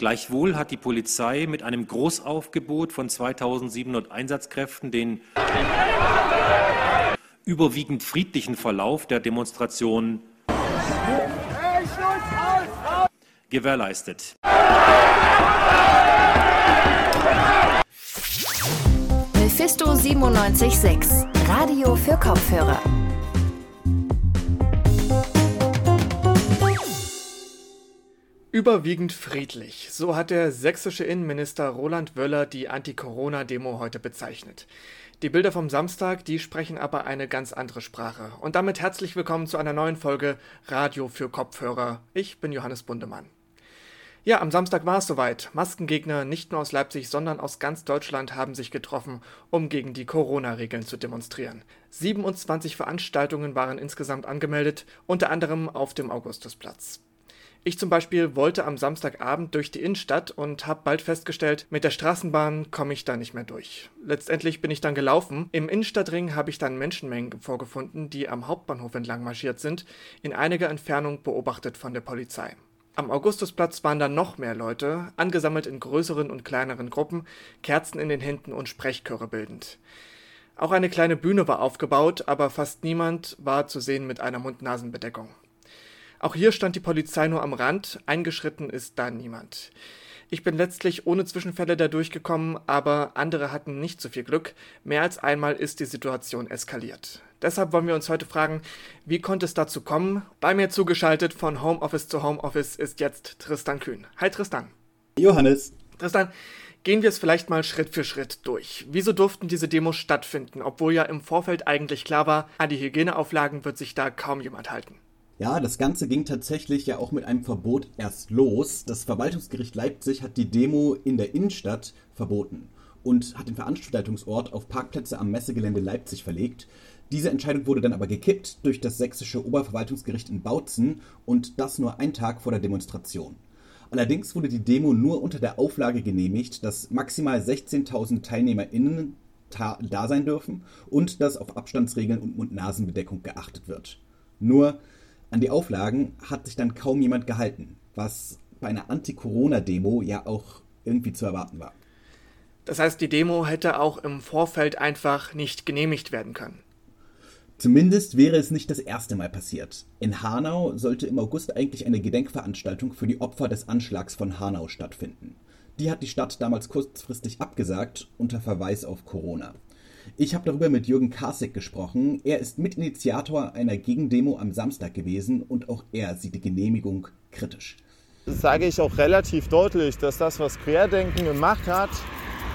Gleichwohl hat die Polizei mit einem Großaufgebot von 2700 Einsatzkräften den überwiegend friedlichen Verlauf der Demonstration gewährleistet. Mephisto 976, Radio für Kopfhörer. Überwiegend friedlich, so hat der sächsische Innenminister Roland Wöller die Anti-Corona-Demo heute bezeichnet. Die Bilder vom Samstag, die sprechen aber eine ganz andere Sprache. Und damit herzlich willkommen zu einer neuen Folge Radio für Kopfhörer. Ich bin Johannes Bundemann. Ja, am Samstag war es soweit. Maskengegner nicht nur aus Leipzig, sondern aus ganz Deutschland haben sich getroffen, um gegen die Corona-Regeln zu demonstrieren. 27 Veranstaltungen waren insgesamt angemeldet, unter anderem auf dem Augustusplatz. Ich zum Beispiel wollte am Samstagabend durch die Innenstadt und habe bald festgestellt, mit der Straßenbahn komme ich da nicht mehr durch. Letztendlich bin ich dann gelaufen. Im Innenstadtring habe ich dann Menschenmengen vorgefunden, die am Hauptbahnhof entlang marschiert sind, in einiger Entfernung beobachtet von der Polizei. Am Augustusplatz waren dann noch mehr Leute, angesammelt in größeren und kleineren Gruppen, Kerzen in den Händen und Sprechchöre bildend. Auch eine kleine Bühne war aufgebaut, aber fast niemand war zu sehen mit einer Mund-Nasen-Bedeckung. Auch hier stand die Polizei nur am Rand, eingeschritten ist da niemand. Ich bin letztlich ohne Zwischenfälle da durchgekommen, aber andere hatten nicht so viel Glück. Mehr als einmal ist die Situation eskaliert. Deshalb wollen wir uns heute fragen, wie konnte es dazu kommen? Bei mir zugeschaltet von Homeoffice zu Homeoffice ist jetzt Tristan Kühn. Hi Tristan. Johannes. Tristan, gehen wir es vielleicht mal Schritt für Schritt durch. Wieso durften diese Demos stattfinden, obwohl ja im Vorfeld eigentlich klar war, an die Hygieneauflagen wird sich da kaum jemand halten? Ja, das Ganze ging tatsächlich ja auch mit einem Verbot erst los. Das Verwaltungsgericht Leipzig hat die Demo in der Innenstadt verboten und hat den Veranstaltungsort auf Parkplätze am Messegelände Leipzig verlegt. Diese Entscheidung wurde dann aber gekippt durch das sächsische Oberverwaltungsgericht in Bautzen und das nur einen Tag vor der Demonstration. Allerdings wurde die Demo nur unter der Auflage genehmigt, dass maximal 16.000 TeilnehmerInnen da sein dürfen und dass auf Abstandsregeln und Mund-Nasen-Bedeckung geachtet wird. Nur an die Auflagen hat sich dann kaum jemand gehalten, was bei einer Anti-Corona-Demo ja auch irgendwie zu erwarten war. Das heißt, die Demo hätte auch im Vorfeld einfach nicht genehmigt werden können. Zumindest wäre es nicht das erste Mal passiert. In Hanau sollte im August eigentlich eine Gedenkveranstaltung für die Opfer des Anschlags von Hanau stattfinden. Die hat die Stadt damals kurzfristig abgesagt unter Verweis auf Corona. Ich habe darüber mit Jürgen Karsek gesprochen. Er ist Mitinitiator einer Gegendemo am Samstag gewesen und auch er sieht die Genehmigung kritisch. Das sage ich auch relativ deutlich, dass das, was Querdenken gemacht hat,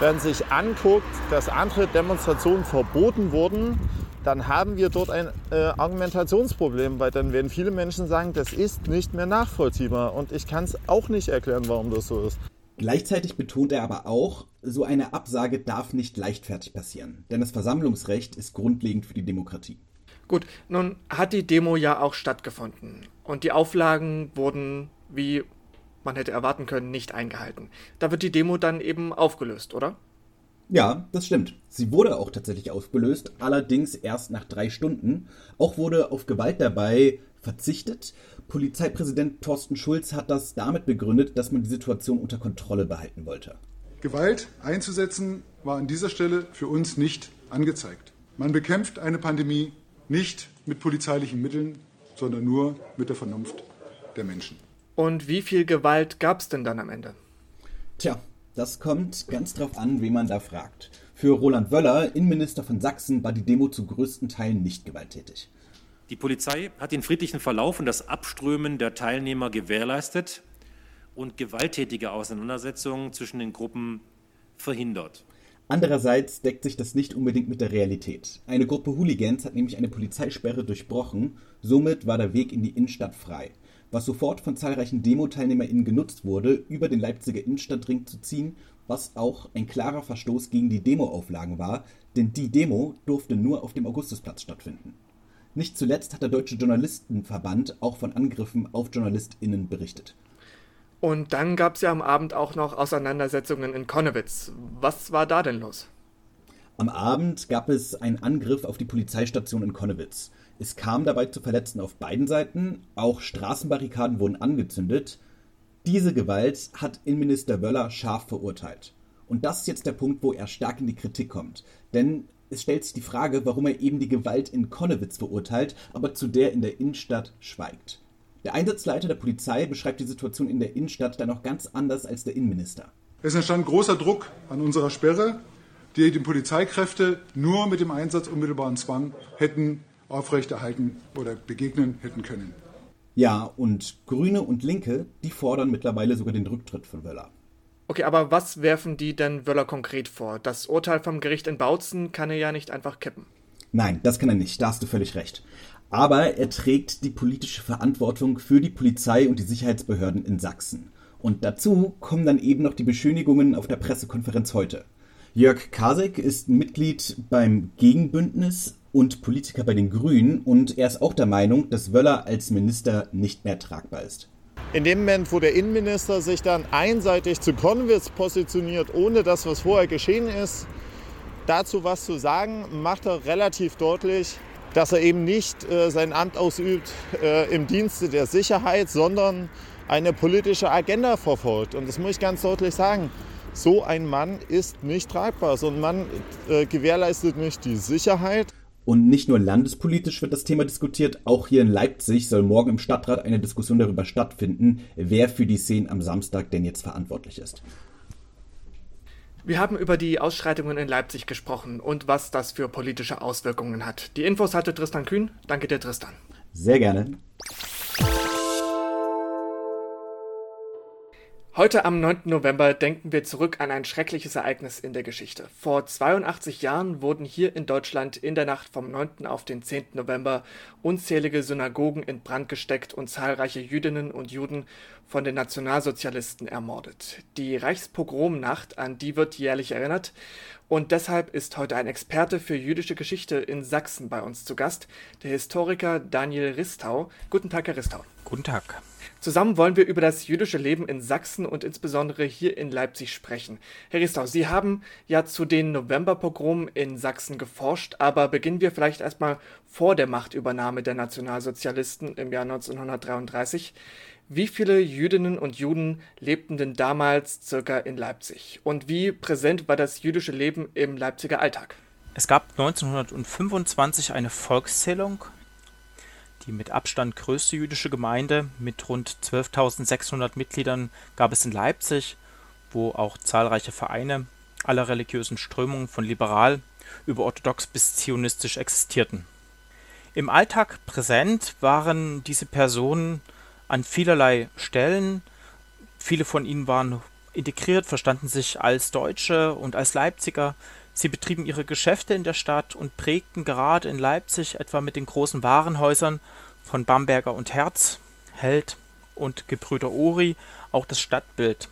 wenn sich anguckt, dass andere Demonstrationen verboten wurden, dann haben wir dort ein äh, Argumentationsproblem, weil dann werden viele Menschen sagen, das ist nicht mehr nachvollziehbar. Und ich kann es auch nicht erklären, warum das so ist. Gleichzeitig betont er aber auch, so eine Absage darf nicht leichtfertig passieren, denn das Versammlungsrecht ist grundlegend für die Demokratie. Gut, nun hat die Demo ja auch stattgefunden und die Auflagen wurden, wie man hätte erwarten können, nicht eingehalten. Da wird die Demo dann eben aufgelöst, oder? Ja, das stimmt. Sie wurde auch tatsächlich aufgelöst, allerdings erst nach drei Stunden. Auch wurde auf Gewalt dabei verzichtet. Polizeipräsident Thorsten Schulz hat das damit begründet, dass man die Situation unter Kontrolle behalten wollte. Gewalt einzusetzen war an dieser Stelle für uns nicht angezeigt. Man bekämpft eine Pandemie nicht mit polizeilichen Mitteln, sondern nur mit der Vernunft der Menschen. Und wie viel Gewalt gab es denn dann am Ende? Tja, das kommt ganz drauf an, wen man da fragt. Für Roland Wöller, Innenminister von Sachsen, war die Demo zu größten Teilen nicht gewalttätig. Die Polizei hat den friedlichen Verlauf und das Abströmen der Teilnehmer gewährleistet und gewalttätige Auseinandersetzungen zwischen den Gruppen verhindert. Andererseits deckt sich das nicht unbedingt mit der Realität. Eine Gruppe Hooligans hat nämlich eine Polizeisperre durchbrochen, somit war der Weg in die Innenstadt frei, was sofort von zahlreichen Demo-TeilnehmerInnen genutzt wurde, über den Leipziger Innenstadtring zu ziehen, was auch ein klarer Verstoß gegen die Demoauflagen war, denn die Demo durfte nur auf dem Augustusplatz stattfinden. Nicht zuletzt hat der Deutsche Journalistenverband auch von Angriffen auf JournalistInnen berichtet. Und dann gab es ja am Abend auch noch Auseinandersetzungen in Konnewitz. Was war da denn los? Am Abend gab es einen Angriff auf die Polizeistation in Konnewitz. Es kam dabei zu Verletzten auf beiden Seiten, auch Straßenbarrikaden wurden angezündet. Diese Gewalt hat Innenminister Wöller scharf verurteilt. Und das ist jetzt der Punkt, wo er stark in die Kritik kommt. Denn es stellt sich die Frage, warum er eben die Gewalt in Konnewitz verurteilt, aber zu der in der Innenstadt schweigt. Der Einsatzleiter der Polizei beschreibt die Situation in der Innenstadt dann noch ganz anders als der Innenminister. Es entstand großer Druck an unserer Sperre, die die Polizeikräfte nur mit dem Einsatz unmittelbaren Zwang hätten aufrechterhalten oder begegnen hätten können. Ja, und Grüne und Linke, die fordern mittlerweile sogar den Rücktritt von Wöller. Okay, aber was werfen die denn Wöller konkret vor? Das Urteil vom Gericht in Bautzen kann er ja nicht einfach kippen. Nein, das kann er nicht, da hast du völlig recht. Aber er trägt die politische Verantwortung für die Polizei und die Sicherheitsbehörden in Sachsen. Und dazu kommen dann eben noch die Beschönigungen auf der Pressekonferenz heute. Jörg Kasek ist Mitglied beim Gegenbündnis und Politiker bei den Grünen und er ist auch der Meinung, dass Wöller als Minister nicht mehr tragbar ist. In dem Moment, wo der Innenminister sich dann einseitig zu Konwitz positioniert, ohne das, was vorher geschehen ist, dazu was zu sagen, macht er relativ deutlich, dass er eben nicht äh, sein Amt ausübt äh, im Dienste der Sicherheit, sondern eine politische Agenda verfolgt. Und das muss ich ganz deutlich sagen. So ein Mann ist nicht tragbar. So ein Mann äh, gewährleistet nicht die Sicherheit. Und nicht nur landespolitisch wird das Thema diskutiert, auch hier in Leipzig soll morgen im Stadtrat eine Diskussion darüber stattfinden, wer für die Szenen am Samstag denn jetzt verantwortlich ist. Wir haben über die Ausschreitungen in Leipzig gesprochen und was das für politische Auswirkungen hat. Die Infos hatte Tristan Kühn. Danke dir, Tristan. Sehr gerne. Heute am 9. November denken wir zurück an ein schreckliches Ereignis in der Geschichte. Vor 82 Jahren wurden hier in Deutschland in der Nacht vom 9. auf den 10. November unzählige Synagogen in Brand gesteckt und zahlreiche Jüdinnen und Juden von den Nationalsozialisten ermordet. Die Reichspogromnacht, an die wird jährlich erinnert und deshalb ist heute ein Experte für jüdische Geschichte in Sachsen bei uns zu Gast, der Historiker Daniel Ristau. Guten Tag, Herr Ristau. Guten Tag. Zusammen wollen wir über das jüdische Leben in Sachsen und insbesondere hier in Leipzig sprechen. Herr Ristau, Sie haben ja zu den Novemberpogromen in Sachsen geforscht, aber beginnen wir vielleicht erstmal vor der Machtübernahme der Nationalsozialisten im Jahr 1933. Wie viele Jüdinnen und Juden lebten denn damals circa in Leipzig? Und wie präsent war das jüdische Leben im Leipziger Alltag? Es gab 1925 eine Volkszählung, die mit Abstand größte jüdische Gemeinde mit rund 12.600 Mitgliedern gab es in Leipzig, wo auch zahlreiche Vereine aller religiösen Strömungen von liberal über orthodox bis zionistisch existierten. Im Alltag präsent waren diese Personen an vielerlei Stellen. Viele von ihnen waren integriert, verstanden sich als Deutsche und als Leipziger. Sie betrieben ihre Geschäfte in der Stadt und prägten gerade in Leipzig etwa mit den großen Warenhäusern von Bamberger und Herz, Held und Gebrüder Ori auch das Stadtbild.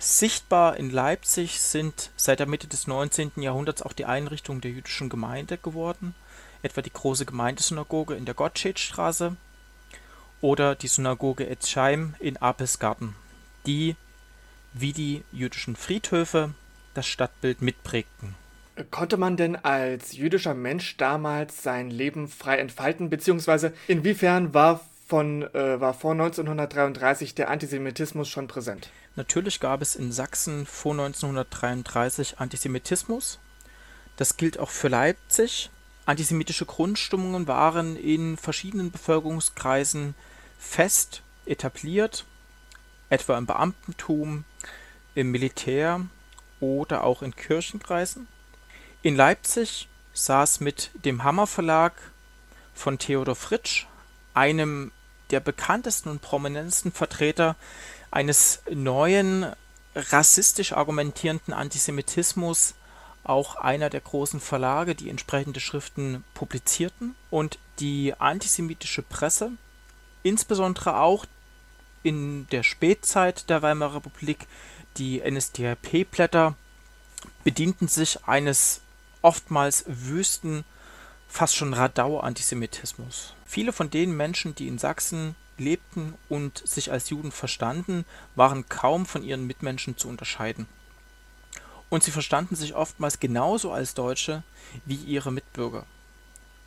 Sichtbar in Leipzig sind seit der Mitte des 19. Jahrhunderts auch die Einrichtungen der jüdischen Gemeinde geworden, etwa die große Gemeindesynagoge in der Gottschedstraße oder die Synagoge Etzheim in Apelsgarten, die, wie die jüdischen Friedhöfe, das Stadtbild mitprägten. Konnte man denn als jüdischer Mensch damals sein Leben frei entfalten, beziehungsweise inwiefern war, von, äh, war vor 1933 der Antisemitismus schon präsent? Natürlich gab es in Sachsen vor 1933 Antisemitismus. Das gilt auch für Leipzig. Antisemitische Grundstimmungen waren in verschiedenen Bevölkerungskreisen fest etabliert, etwa im Beamtentum, im Militär oder auch in Kirchenkreisen. In Leipzig saß mit dem Hammer Verlag von Theodor Fritsch, einem der bekanntesten und prominentesten Vertreter eines neuen rassistisch argumentierenden Antisemitismus, auch einer der großen Verlage, die entsprechende Schriften publizierten. Und die antisemitische Presse insbesondere auch in der Spätzeit der Weimarer Republik die NSDAP-Blätter bedienten sich eines oftmals wüsten, fast schon Radau-Antisemitismus. Viele von den Menschen, die in Sachsen lebten und sich als Juden verstanden, waren kaum von ihren Mitmenschen zu unterscheiden. Und sie verstanden sich oftmals genauso als Deutsche wie ihre Mitbürger.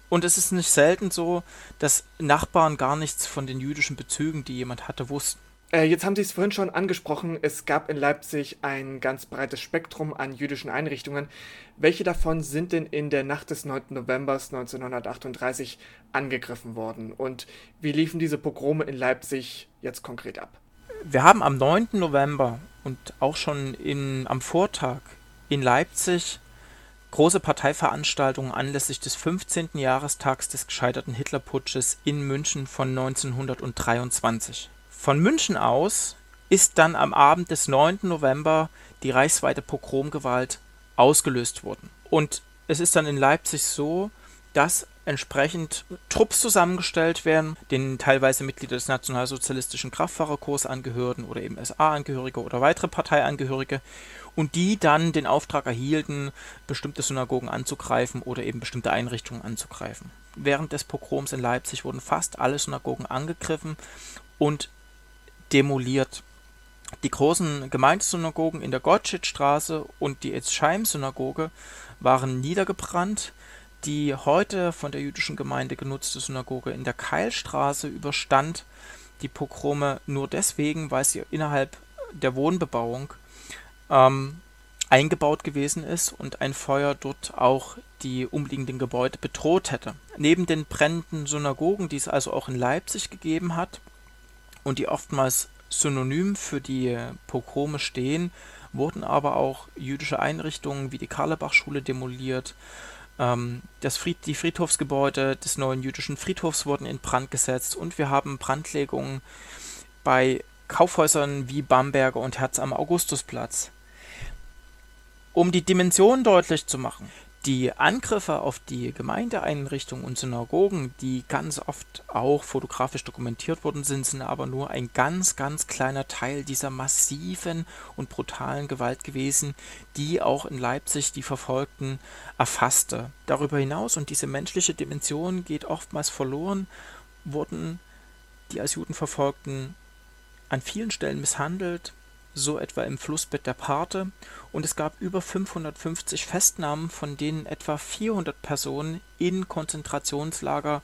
Und es ist nicht selten so, dass Nachbarn gar nichts von den jüdischen Bezügen, die jemand hatte, wussten. Äh, jetzt haben Sie es vorhin schon angesprochen, es gab in Leipzig ein ganz breites Spektrum an jüdischen Einrichtungen. Welche davon sind denn in der Nacht des 9. November 1938 angegriffen worden? Und wie liefen diese Pogrome in Leipzig jetzt konkret ab? Wir haben am 9. November und auch schon in, am Vortag in Leipzig große Parteiveranstaltungen anlässlich des 15. Jahrestags des gescheiterten Hitlerputsches in München von 1923. Von München aus ist dann am Abend des 9. November die reichsweite Pogromgewalt ausgelöst worden. Und es ist dann in Leipzig so, dass entsprechend Trupps zusammengestellt werden, denen teilweise Mitglieder des nationalsozialistischen Kraftfahrerkorps angehörten oder eben SA-Angehörige oder weitere Parteiangehörige und die dann den Auftrag erhielten, bestimmte Synagogen anzugreifen oder eben bestimmte Einrichtungen anzugreifen. Während des Pogroms in Leipzig wurden fast alle Synagogen angegriffen und demoliert. Die großen Gemeindesynagogen in der Gottschedstraße und die Etzsheim-Synagoge waren niedergebrannt. Die heute von der jüdischen Gemeinde genutzte Synagoge in der Keilstraße überstand die Pogrome nur deswegen, weil sie innerhalb der Wohnbebauung ähm, eingebaut gewesen ist und ein Feuer dort auch die umliegenden Gebäude bedroht hätte. Neben den brennenden Synagogen, die es also auch in Leipzig gegeben hat, und die oftmals synonym für die Pogrome stehen, wurden aber auch jüdische Einrichtungen wie die Karlebach-Schule demoliert. Ähm, das Fried die Friedhofsgebäude des neuen jüdischen Friedhofs wurden in Brand gesetzt und wir haben Brandlegungen bei Kaufhäusern wie Bamberger und Herz am Augustusplatz. Um die Dimension deutlich zu machen, die Angriffe auf die Gemeindeeinrichtungen und Synagogen, die ganz oft auch fotografisch dokumentiert worden sind, sind aber nur ein ganz, ganz kleiner Teil dieser massiven und brutalen Gewalt gewesen, die auch in Leipzig die Verfolgten erfasste. Darüber hinaus, und diese menschliche Dimension geht oftmals verloren, wurden die als Juden Verfolgten an vielen Stellen misshandelt, so etwa im Flussbett der Parthe, und es gab über 550 Festnahmen, von denen etwa 400 Personen in Konzentrationslager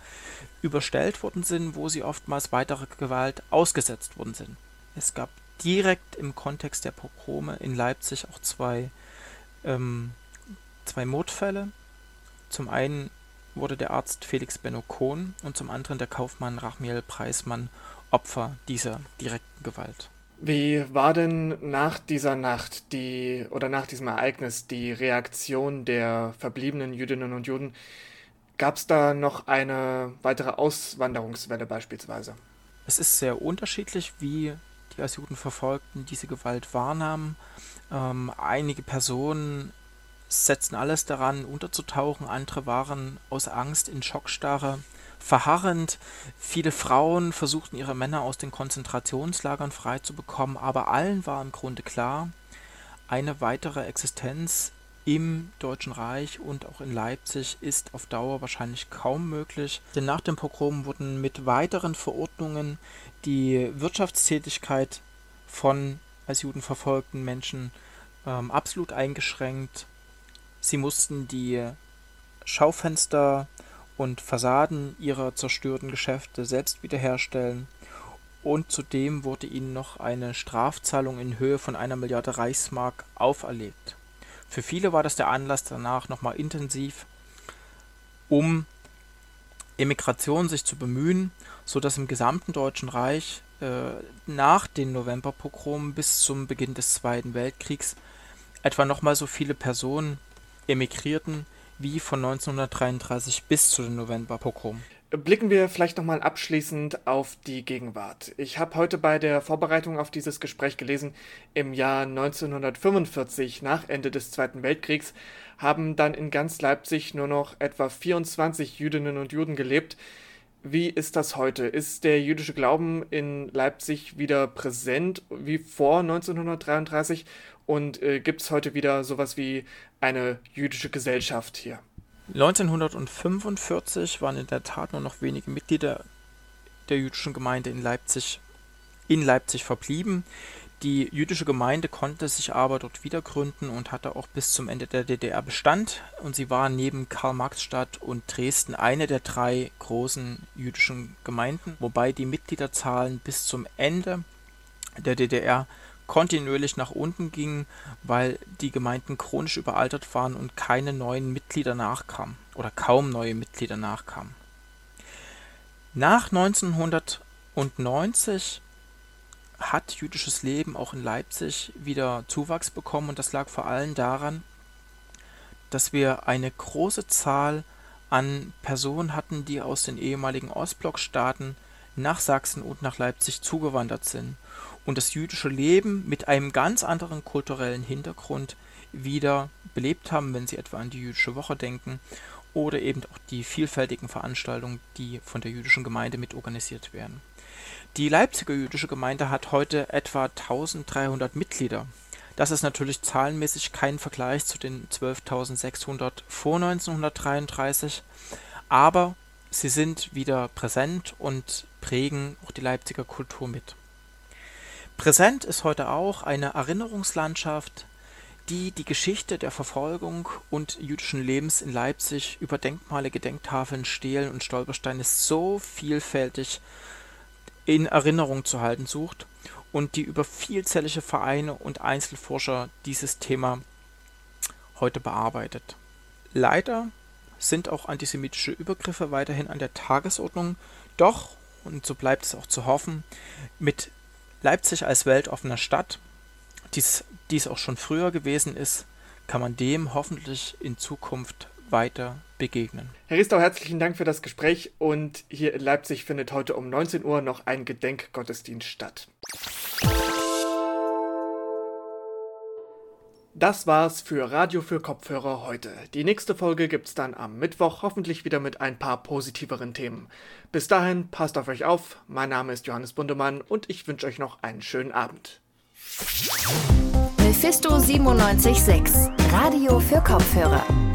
überstellt worden sind, wo sie oftmals weiterer Gewalt ausgesetzt worden sind. Es gab direkt im Kontext der Pogrome in Leipzig auch zwei, ähm, zwei Mordfälle. Zum einen wurde der Arzt Felix Benno Kohn und zum anderen der Kaufmann Rachmiel Preismann Opfer dieser direkten Gewalt. Wie war denn nach dieser Nacht die oder nach diesem Ereignis die Reaktion der verbliebenen Jüdinnen und Juden? Gab es da noch eine weitere Auswanderungswelle beispielsweise? Es ist sehr unterschiedlich, wie die als Juden Verfolgten diese Gewalt wahrnahmen. Ähm, einige Personen setzten alles daran, unterzutauchen, andere waren aus Angst in Schockstarre verharrend. Viele Frauen versuchten ihre Männer aus den Konzentrationslagern freizubekommen, aber allen war im Grunde klar, eine weitere Existenz im Deutschen Reich und auch in Leipzig ist auf Dauer wahrscheinlich kaum möglich, denn nach dem Pogrom wurden mit weiteren Verordnungen die Wirtschaftstätigkeit von als Juden verfolgten Menschen ähm, absolut eingeschränkt. Sie mussten die Schaufenster und Fassaden ihrer zerstörten Geschäfte selbst wiederherstellen und zudem wurde ihnen noch eine Strafzahlung in Höhe von einer Milliarde Reichsmark auferlegt. Für viele war das der Anlass danach nochmal intensiv, um Emigration sich zu bemühen, so dass im gesamten Deutschen Reich äh, nach den Novemberpogromen bis zum Beginn des Zweiten Weltkriegs etwa nochmal so viele Personen emigrierten, wie von 1933 bis zu den Novemberpogrom. Blicken wir vielleicht nochmal abschließend auf die Gegenwart. Ich habe heute bei der Vorbereitung auf dieses Gespräch gelesen, im Jahr 1945, nach Ende des Zweiten Weltkriegs, haben dann in ganz Leipzig nur noch etwa 24 Jüdinnen und Juden gelebt. Wie ist das heute? Ist der jüdische Glauben in Leipzig wieder präsent wie vor 1933 und äh, gibt es heute wieder sowas wie eine jüdische Gesellschaft hier? 1945 waren in der Tat nur noch wenige Mitglieder der jüdischen Gemeinde in Leipzig in Leipzig verblieben. Die jüdische Gemeinde konnte sich aber dort wieder gründen und hatte auch bis zum Ende der DDR Bestand und sie war neben Karl-Marx-Stadt und Dresden eine der drei großen jüdischen Gemeinden, wobei die Mitgliederzahlen bis zum Ende der DDR kontinuierlich nach unten ging, weil die Gemeinden chronisch überaltert waren und keine neuen Mitglieder nachkamen oder kaum neue Mitglieder nachkamen. Nach 1990 hat jüdisches Leben auch in Leipzig wieder Zuwachs bekommen und das lag vor allem daran, dass wir eine große Zahl an Personen hatten, die aus den ehemaligen Ostblockstaaten nach Sachsen und nach Leipzig zugewandert sind und das jüdische Leben mit einem ganz anderen kulturellen Hintergrund wieder belebt haben, wenn Sie etwa an die jüdische Woche denken oder eben auch die vielfältigen Veranstaltungen, die von der jüdischen Gemeinde mit organisiert werden. Die Leipziger jüdische Gemeinde hat heute etwa 1300 Mitglieder. Das ist natürlich zahlenmäßig kein Vergleich zu den 12.600 vor 1933, aber sie sind wieder präsent und prägen auch die Leipziger Kultur mit. Präsent ist heute auch eine Erinnerungslandschaft, die die Geschichte der Verfolgung und jüdischen Lebens in Leipzig über Denkmale, Gedenktafeln, Stelen und Stolpersteine so vielfältig in Erinnerung zu halten sucht und die über vielzählige Vereine und Einzelforscher dieses Thema heute bearbeitet. Leider sind auch antisemitische Übergriffe weiterhin an der Tagesordnung, doch, und so bleibt es auch zu hoffen, mit Leipzig als weltoffener Stadt, dies, dies auch schon früher gewesen ist, kann man dem hoffentlich in Zukunft weiter begegnen. Herr Riestau, herzlichen Dank für das Gespräch und hier in Leipzig findet heute um 19 Uhr noch ein Gedenkgottesdienst statt. Das war's für Radio für Kopfhörer heute. Die nächste Folge gibt's dann am Mittwoch, hoffentlich wieder mit ein paar positiveren Themen. Bis dahin, passt auf euch auf. Mein Name ist Johannes Bundemann und ich wünsche euch noch einen schönen Abend. Mephisto 976, Radio für Kopfhörer.